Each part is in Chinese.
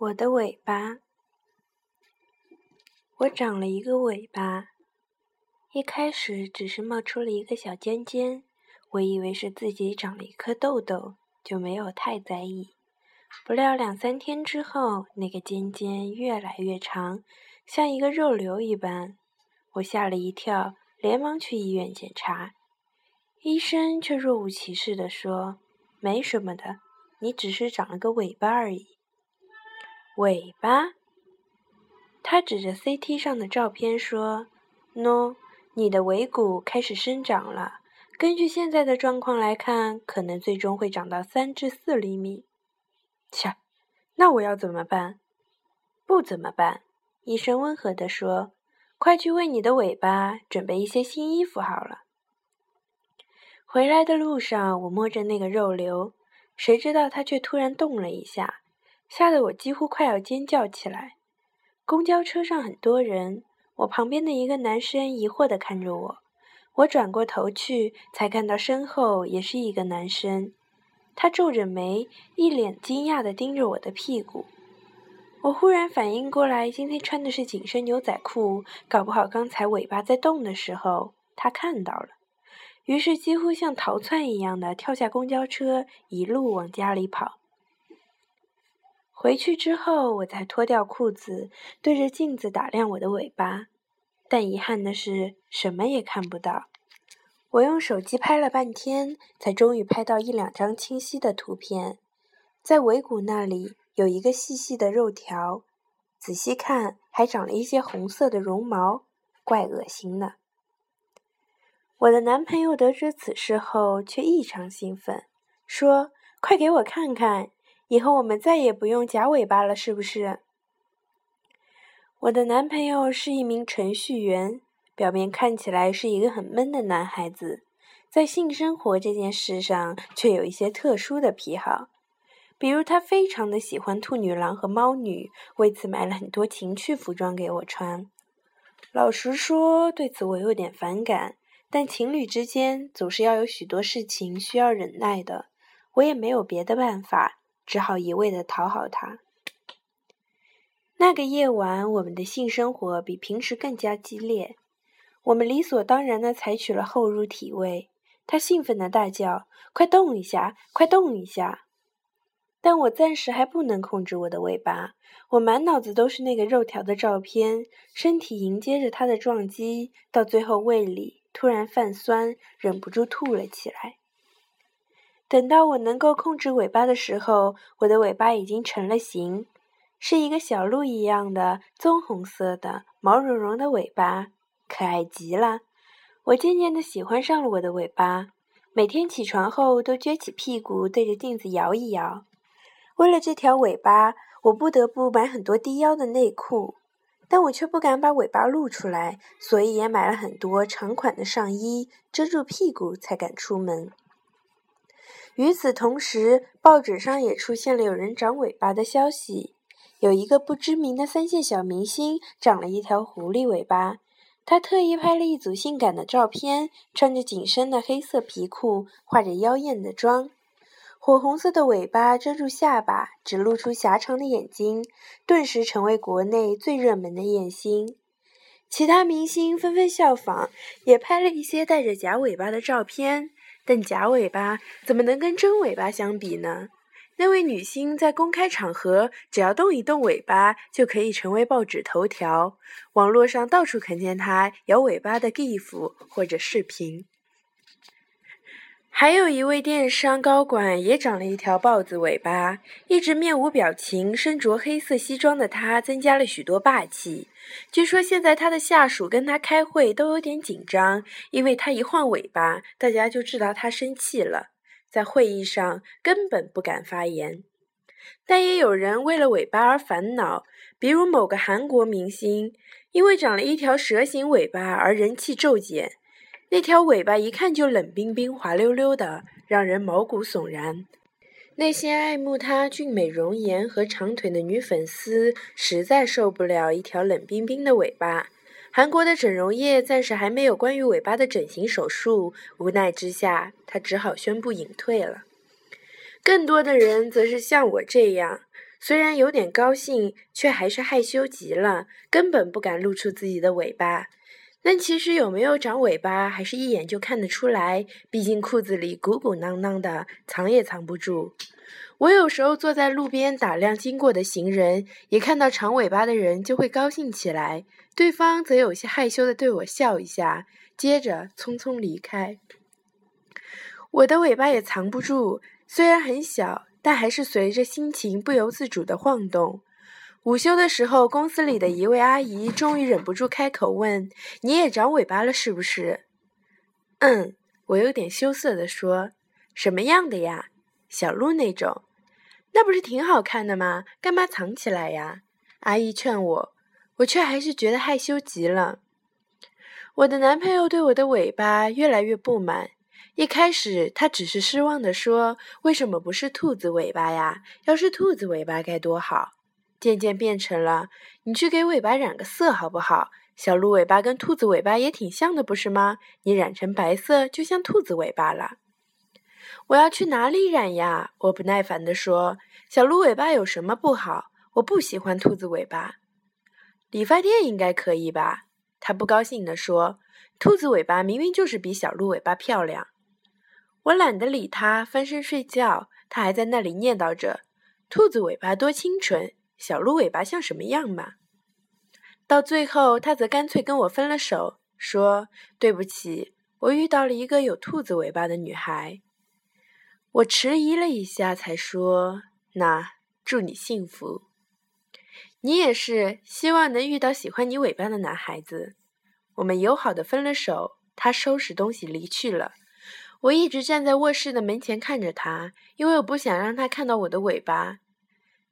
我的尾巴，我长了一个尾巴。一开始只是冒出了一个小尖尖，我以为是自己长了一颗痘痘，就没有太在意。不料两三天之后，那个尖尖越来越长，像一个肉瘤一般，我吓了一跳，连忙去医院检查。医生却若无其事地说：“没什么的，你只是长了个尾巴而已。”尾巴，他指着 CT 上的照片说：“喏，你的尾骨开始生长了。根据现在的状况来看，可能最终会长到三至四厘米。”切，那我要怎么办？不怎么办。医生温和地说：“快去为你的尾巴准备一些新衣服好了。”回来的路上，我摸着那个肉瘤，谁知道它却突然动了一下。吓得我几乎快要尖叫起来。公交车上很多人，我旁边的一个男生疑惑地看着我。我转过头去，才看到身后也是一个男生。他皱着眉，一脸惊讶地盯着我的屁股。我忽然反应过来，今天穿的是紧身牛仔裤，搞不好刚才尾巴在动的时候他看到了，于是几乎像逃窜一样的跳下公交车，一路往家里跑。回去之后，我才脱掉裤子，对着镜子打量我的尾巴，但遗憾的是，什么也看不到。我用手机拍了半天，才终于拍到一两张清晰的图片。在尾骨那里有一个细细的肉条，仔细看还长了一些红色的绒毛，怪恶心的。我的男朋友得知此事后，却异常兴奋，说：“快给我看看！”以后我们再也不用夹尾巴了，是不是？我的男朋友是一名程序员，表面看起来是一个很闷的男孩子，在性生活这件事上却有一些特殊的癖好，比如他非常的喜欢兔女郎和猫女，为此买了很多情趣服装给我穿。老实说，对此我有点反感，但情侣之间总是要有许多事情需要忍耐的，我也没有别的办法。只好一味的讨好他。那个夜晚，我们的性生活比平时更加激烈。我们理所当然的采取了后入体位。他兴奋的大叫：“快动一下，快动一下！”但我暂时还不能控制我的尾巴。我满脑子都是那个肉条的照片，身体迎接着他的撞击，到最后胃里突然泛酸，忍不住吐了起来。等到我能够控制尾巴的时候，我的尾巴已经成了形，是一个小鹿一样的棕红色的毛茸茸的尾巴，可爱极了。我渐渐的喜欢上了我的尾巴，每天起床后都撅起屁股对着镜子摇一摇。为了这条尾巴，我不得不买很多低腰的内裤，但我却不敢把尾巴露出来，所以也买了很多长款的上衣，遮住屁股才敢出门。与此同时，报纸上也出现了有人长尾巴的消息。有一个不知名的三线小明星长了一条狐狸尾巴，他特意拍了一组性感的照片，穿着紧身的黑色皮裤，化着妖艳的妆，火红色的尾巴遮住下巴，只露出狭长的眼睛，顿时成为国内最热门的艳星。其他明星纷纷效仿，也拍了一些带着假尾巴的照片。但假尾巴怎么能跟真尾巴相比呢？那位女星在公开场合只要动一动尾巴，就可以成为报纸头条，网络上到处可见她摇尾巴的 GIF 或者视频。还有一位电商高管也长了一条豹子尾巴，一直面无表情、身着黑色西装的他，增加了许多霸气。据说现在他的下属跟他开会都有点紧张，因为他一晃尾巴，大家就知道他生气了，在会议上根本不敢发言。但也有人为了尾巴而烦恼，比如某个韩国明星，因为长了一条蛇形尾巴而人气骤减。那条尾巴一看就冷冰冰、滑溜溜的，让人毛骨悚然。那些爱慕她俊美容颜和长腿的女粉丝实在受不了一条冷冰冰的尾巴。韩国的整容业暂时还没有关于尾巴的整形手术，无奈之下，他只好宣布隐退了。更多的人则是像我这样，虽然有点高兴，却还是害羞极了，根本不敢露出自己的尾巴。但其实有没有长尾巴，还是一眼就看得出来。毕竟裤子里鼓鼓囊囊的，藏也藏不住。我有时候坐在路边打量经过的行人，一看到长尾巴的人就会高兴起来，对方则有些害羞的对我笑一下，接着匆匆离开。我的尾巴也藏不住，虽然很小。但还是随着心情不由自主的晃动。午休的时候，公司里的一位阿姨终于忍不住开口问：“你也长尾巴了是不是？”“嗯。”我有点羞涩地说。“什么样的呀？小鹿那种？那不是挺好看的吗？干嘛藏起来呀？”阿姨劝我，我却还是觉得害羞极了。我的男朋友对我的尾巴越来越不满。一开始，他只是失望地说：“为什么不是兔子尾巴呀？要是兔子尾巴该多好。”渐渐变成了：“你去给尾巴染个色好不好？小鹿尾巴跟兔子尾巴也挺像的，不是吗？你染成白色，就像兔子尾巴了。”我要去哪里染呀？我不耐烦地说：“小鹿尾巴有什么不好？我不喜欢兔子尾巴。”理发店应该可以吧？他不高兴地说：“兔子尾巴明明就是比小鹿尾巴漂亮。”我懒得理他，翻身睡觉。他还在那里念叨着：“兔子尾巴多清纯，小鹿尾巴像什么样嘛？”到最后，他则干脆跟我分了手，说：“对不起，我遇到了一个有兔子尾巴的女孩。”我迟疑了一下，才说：“那祝你幸福。你也是，希望能遇到喜欢你尾巴的男孩子。”我们友好的分了手，他收拾东西离去了。我一直站在卧室的门前看着他，因为我不想让他看到我的尾巴。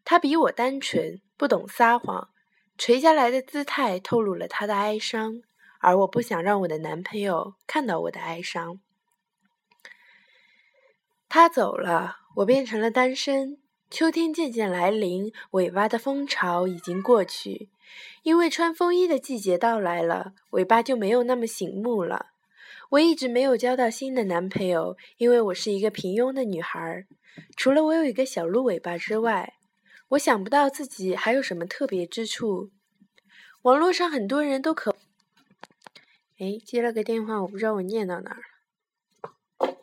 他比我单纯，不懂撒谎，垂下来的姿态透露了他的哀伤，而我不想让我的男朋友看到我的哀伤。他走了，我变成了单身。秋天渐渐来临，尾巴的风潮已经过去，因为穿风衣的季节到来了，尾巴就没有那么醒目了。我一直没有交到新的男朋友，因为我是一个平庸的女孩。除了我有一个小鹿尾巴之外，我想不到自己还有什么特别之处。网络上很多人都渴……哎，接了个电话，我不知道我念到哪儿了。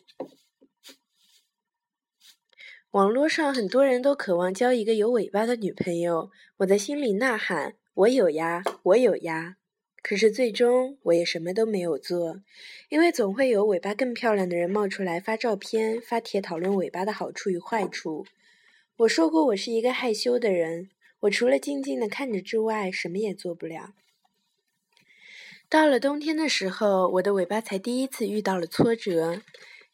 网络上很多人都渴望交一个有尾巴的女朋友，我在心里呐喊：我有呀，我有呀。可是最终我也什么都没有做，因为总会有尾巴更漂亮的人冒出来发照片、发帖讨论尾巴的好处与坏处。我说过，我是一个害羞的人，我除了静静的看着之外，什么也做不了。到了冬天的时候，我的尾巴才第一次遇到了挫折。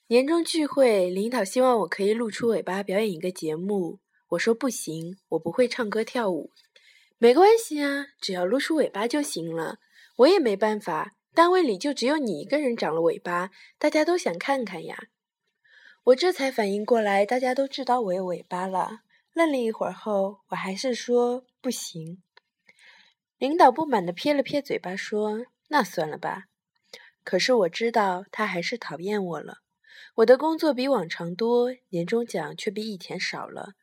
年终聚会，领导希望我可以露出尾巴表演一个节目，我说不行，我不会唱歌跳舞。没关系啊，只要露出尾巴就行了。我也没办法，单位里就只有你一个人长了尾巴，大家都想看看呀。我这才反应过来，大家都知道我有尾巴了。愣了一会儿后，我还是说不行。领导不满地撇了撇嘴巴，说：“那算了吧。”可是我知道他还是讨厌我了。我的工作比往常多，年终奖却比以前少了。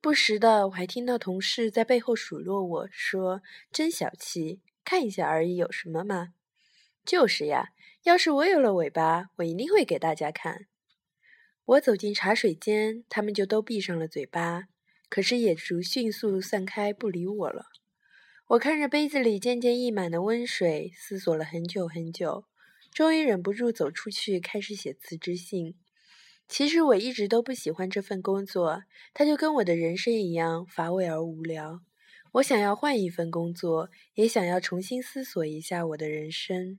不时的，我还听到同事在背后数落我说：“真小气。”看一下而已，有什么吗？就是呀，要是我有了尾巴，我一定会给大家看。我走进茶水间，他们就都闭上了嘴巴，可是眼珠迅速散开，不理我了。我看着杯子里渐渐溢满的温水，思索了很久很久，终于忍不住走出去，开始写辞职信。其实我一直都不喜欢这份工作，它就跟我的人生一样乏味而无聊。我想要换一份工作，也想要重新思索一下我的人生。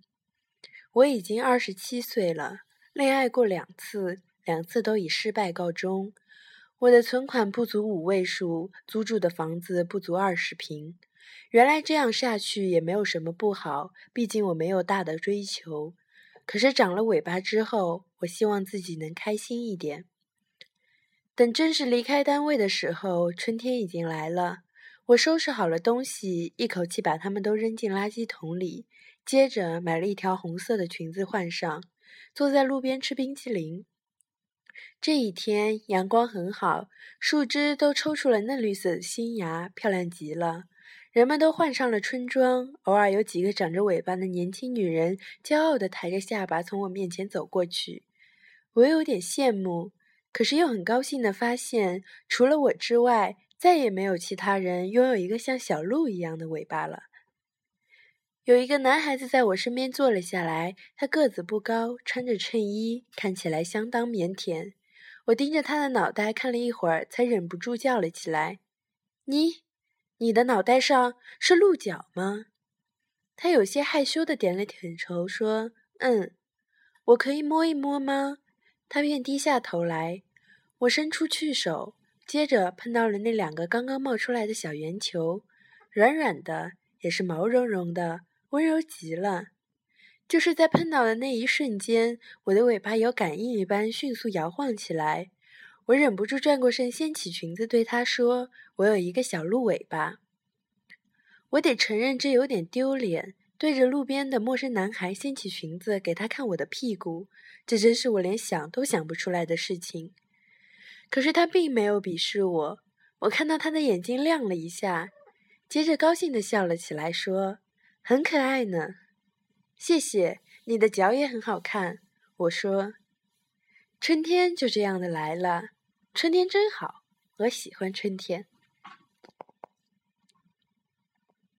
我已经二十七岁了，恋爱过两次，两次都以失败告终。我的存款不足五位数，租住的房子不足二十平。原来这样下去也没有什么不好，毕竟我没有大的追求。可是长了尾巴之后，我希望自己能开心一点。等正式离开单位的时候，春天已经来了。我收拾好了东西，一口气把它们都扔进垃圾桶里，接着买了一条红色的裙子换上，坐在路边吃冰淇淋。这一天阳光很好，树枝都抽出了嫩绿色的新芽，漂亮极了。人们都换上了春装，偶尔有几个长着尾巴的年轻女人，骄傲地抬着下巴从我面前走过去。我有点羡慕，可是又很高兴地发现，除了我之外，再也没有其他人拥有一个像小鹿一样的尾巴了。有一个男孩子在我身边坐了下来，他个子不高，穿着衬衣，看起来相当腼腆。我盯着他的脑袋看了一会儿，才忍不住叫了起来：“你，你的脑袋上是鹿角吗？”他有些害羞的点了点头，说：“嗯，我可以摸一摸吗？”他便低下头来，我伸出去手，接着碰到了那两个刚刚冒出来的小圆球，软软的，也是毛茸茸的，温柔极了。就是在碰到的那一瞬间，我的尾巴有感应一般迅速摇晃起来。我忍不住转过身，掀起裙子对他说：“我有一个小鹿尾巴。”我得承认这有点丢脸。对着路边的陌生男孩掀起裙子给他看我的屁股，这真是我连想都想不出来的事情。可是他并没有鄙视我，我看到他的眼睛亮了一下，接着高兴地笑了起来，说：“很可爱呢。”谢谢，你的脚也很好看。我说：“春天就这样的来了，春天真好，我喜欢春天。”